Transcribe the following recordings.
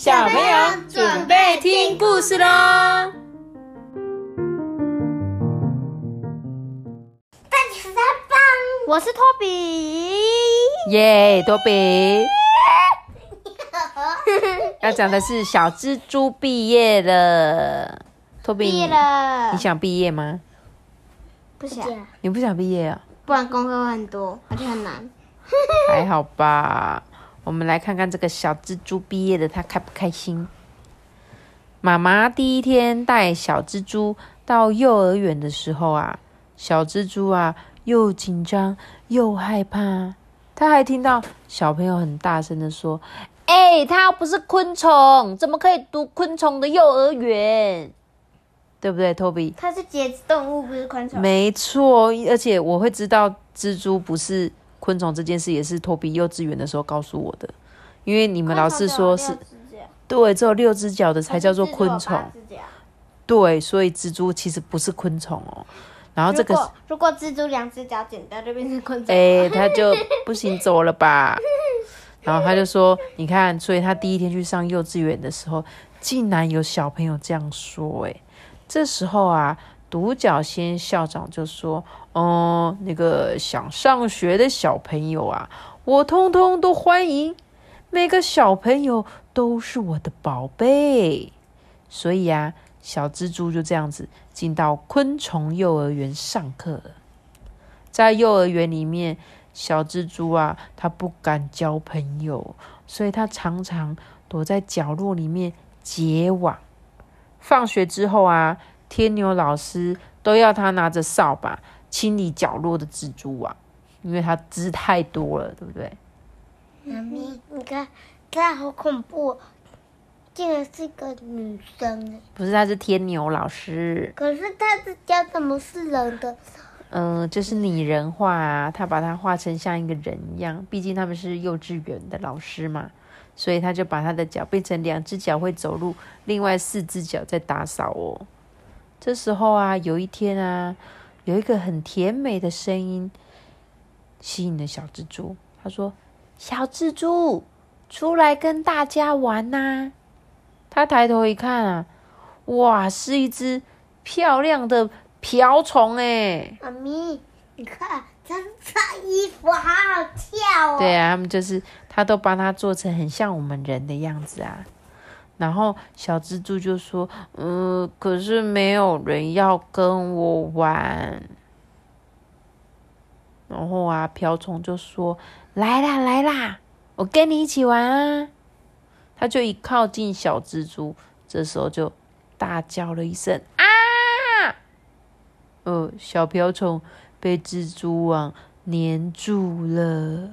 小朋友准备听故事喽！大家棒，我是托比。耶，托比。要讲的是小蜘蛛毕业了。托比，毕业了。你想毕业吗？不想。你不想毕业啊？不然功课会很多，而且很难。还好吧。我们来看看这个小蜘蛛毕业的，他开不开心？妈妈第一天带小蜘蛛到幼儿园的时候啊，小蜘蛛啊又紧张又害怕。他还听到小朋友很大声的说：“哎，他不是昆虫，怎么可以读昆虫的幼儿园？对不对，Toby？它是节肢动物，不是昆虫。没错，而且我会知道蜘蛛不是。”昆虫这件事也是托比幼稚园的时候告诉我的，因为你们老师说是，对，只有六只脚的才叫做昆虫，对，所以蜘蛛其实不是昆虫哦。然后这个如果蜘蛛两只脚剪掉就变成昆虫，哎，它就不行走了吧？然后他就说，你看，所以他第一天去上幼稚园的时候，竟然有小朋友这样说，哎，这时候啊。独角仙校长就说：“哦，那个想上学的小朋友啊，我通通都欢迎。每个小朋友都是我的宝贝，所以啊，小蜘蛛就这样子进到昆虫幼儿园上课。在幼儿园里面，小蜘蛛啊，它不敢交朋友，所以它常常躲在角落里面结网。放学之后啊。”天牛老师都要他拿着扫把清理角落的蜘蛛网，因为他织太多了，对不对？妈咪，你看，他好恐怖，竟然是个女生不是，他是天牛老师。可是他的脚怎么是人的？嗯，就是拟人化啊，他把它画成像一个人一样。毕竟他们是幼稚园的老师嘛，所以他就把他的脚变成两只脚会走路，另外四只脚在打扫哦。这时候啊，有一天啊，有一个很甜美的声音吸引了小蜘蛛。他说：“小蜘蛛，出来跟大家玩呐！”他抬头一看啊，哇，是一只漂亮的瓢虫哎！妈咪，你看，它穿衣服好好跳哦。对啊，他们就是他都帮他做成很像我们人的样子啊。然后小蜘蛛就说：“嗯，可是没有人要跟我玩。”然后啊，瓢虫就说：“来啦，来啦，我跟你一起玩啊！”他就一靠近小蜘蛛，这时候就大叫了一声：“啊！”呃，小瓢虫被蜘蛛网粘住了。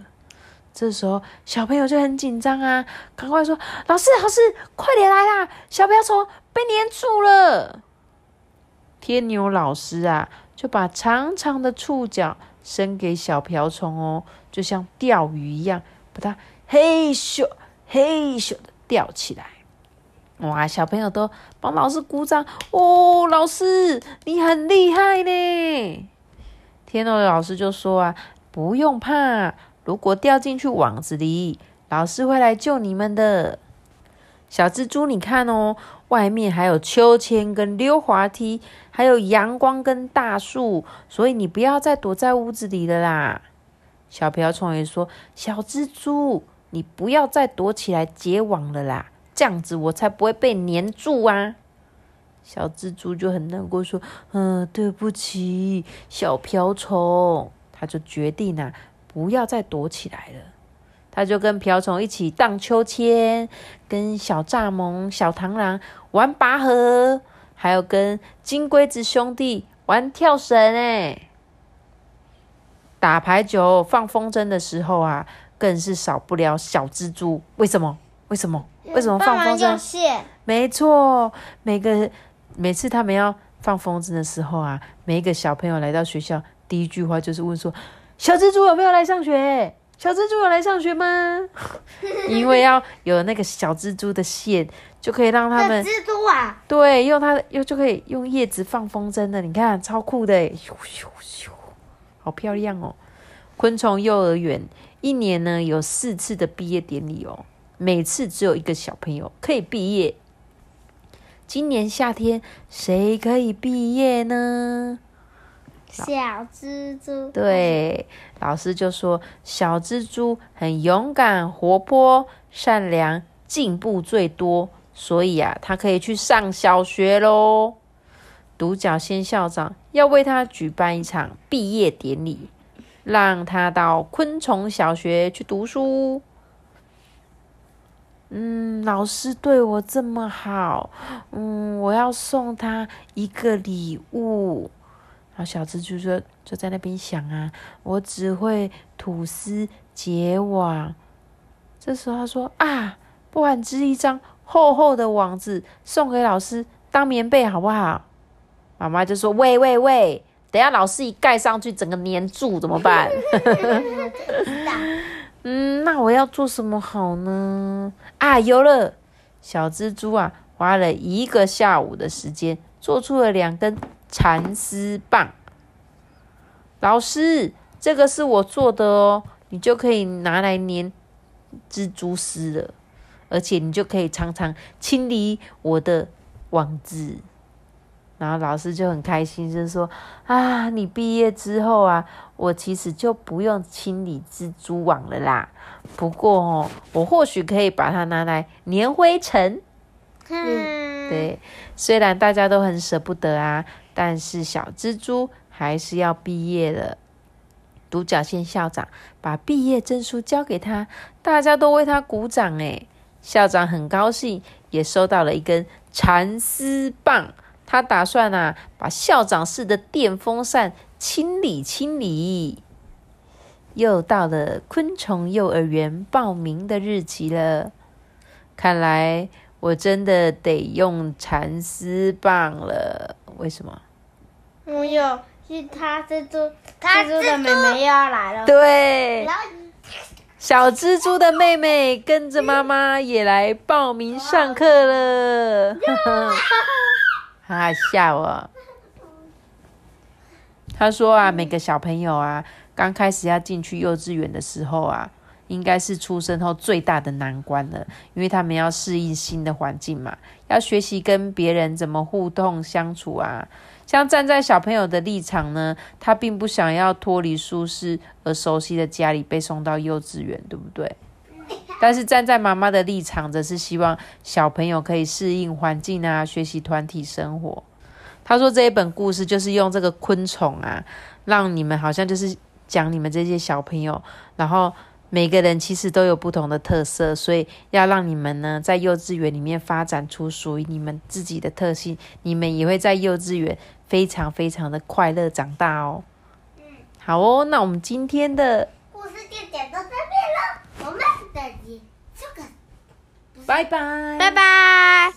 这时候小朋友就很紧张啊，赶快说：“老师，老师，快点来啦！小瓢虫被粘住了。”天牛老师啊，就把长长的触角伸给小瓢虫哦，就像钓鱼一样，把它嘿咻嘿咻的钓起来。哇，小朋友都帮老师鼓掌哦！老师，你很厉害呢。天牛老师就说啊：“不用怕。”如果掉进去网子里，老师会来救你们的。小蜘蛛，你看哦，外面还有秋千跟溜滑梯，还有阳光跟大树，所以你不要再躲在屋子里了啦。小瓢虫也说：“小蜘蛛，你不要再躲起来结网了啦，这样子我才不会被粘住啊。”小蜘蛛就很难过说：“嗯，对不起，小瓢虫。”他就决定啊。不要再躲起来了，他就跟瓢虫一起荡秋千，跟小蚱蜢、小螳螂玩拔河，还有跟金龟子兄弟玩跳绳。哎，打排球、放风筝的时候啊，更是少不了小蜘蛛。为什么？为什么？为什么放风筝？没错，每个每次他们要放风筝的时候啊，每一个小朋友来到学校，第一句话就是问说。小蜘蛛有没有来上学？小蜘蛛有来上学吗？因为要有那个小蜘蛛的线，就可以让他们蜘蛛啊，对，用它又就可以用叶子放风筝的。你看，超酷的，咻咻咻，好漂亮哦！昆虫幼儿园一年呢有四次的毕业典礼哦，每次只有一个小朋友可以毕业。今年夏天谁可以毕业呢？小蜘蛛。对，老师就说小蜘蛛很勇敢、活泼、善良，进步最多，所以啊，他可以去上小学喽。独角仙校长要为他举办一场毕业典礼，让他到昆虫小学去读书。嗯，老师对我这么好，嗯，我要送他一个礼物。然后小蜘蛛就就在那边想啊，我只会吐丝结网。这时候他说啊，不然织一张厚厚的网子送给老师当棉被好不好？妈妈就说喂喂喂，等下老师一盖上去，整个粘住怎么办？嗯，那我要做什么好呢？啊，有了！小蜘蛛啊，花了一个下午的时间，做出了两根蚕丝棒。老师，这个是我做的哦，你就可以拿来粘蜘蛛丝了，而且你就可以常常清理我的网子。然后老师就很开心，就说：“啊，你毕业之后啊，我其实就不用清理蜘蛛网了啦。不过哦，我或许可以把它拿来粘灰尘。嗯，对，虽然大家都很舍不得啊，但是小蜘蛛还是要毕业了。独角仙校长把毕业证书交给他，大家都为他鼓掌。哎校长很高兴，也收到了一根蚕丝棒。他打算啊，把校长室的电风扇清理清理。又到了昆虫幼儿园报名的日期了，看来我真的得用蚕丝棒了。为什么？我有，是他蜘蛛，蜘蛛的妹妹又要来了。对小蜘蛛的妹妹跟着妈妈也来报名上课了。哈哈，吓我！他说啊，每个小朋友啊，刚开始要进去幼稚园的时候啊，应该是出生后最大的难关了，因为他们要适应新的环境嘛，要学习跟别人怎么互动相处啊。像站在小朋友的立场呢，他并不想要脱离舒适而熟悉的家里，被送到幼稚园，对不对？但是站在妈妈的立场，则是希望小朋友可以适应环境啊，学习团体生活。他说这一本故事就是用这个昆虫啊，让你们好像就是讲你们这些小朋友，然后每个人其实都有不同的特色，所以要让你们呢在幼稚园里面发展出属于你们自己的特性，你们也会在幼稚园非常非常的快乐长大哦。好哦，那我们今天的故事就讲到这边了，我们再见，这个拜拜，拜拜。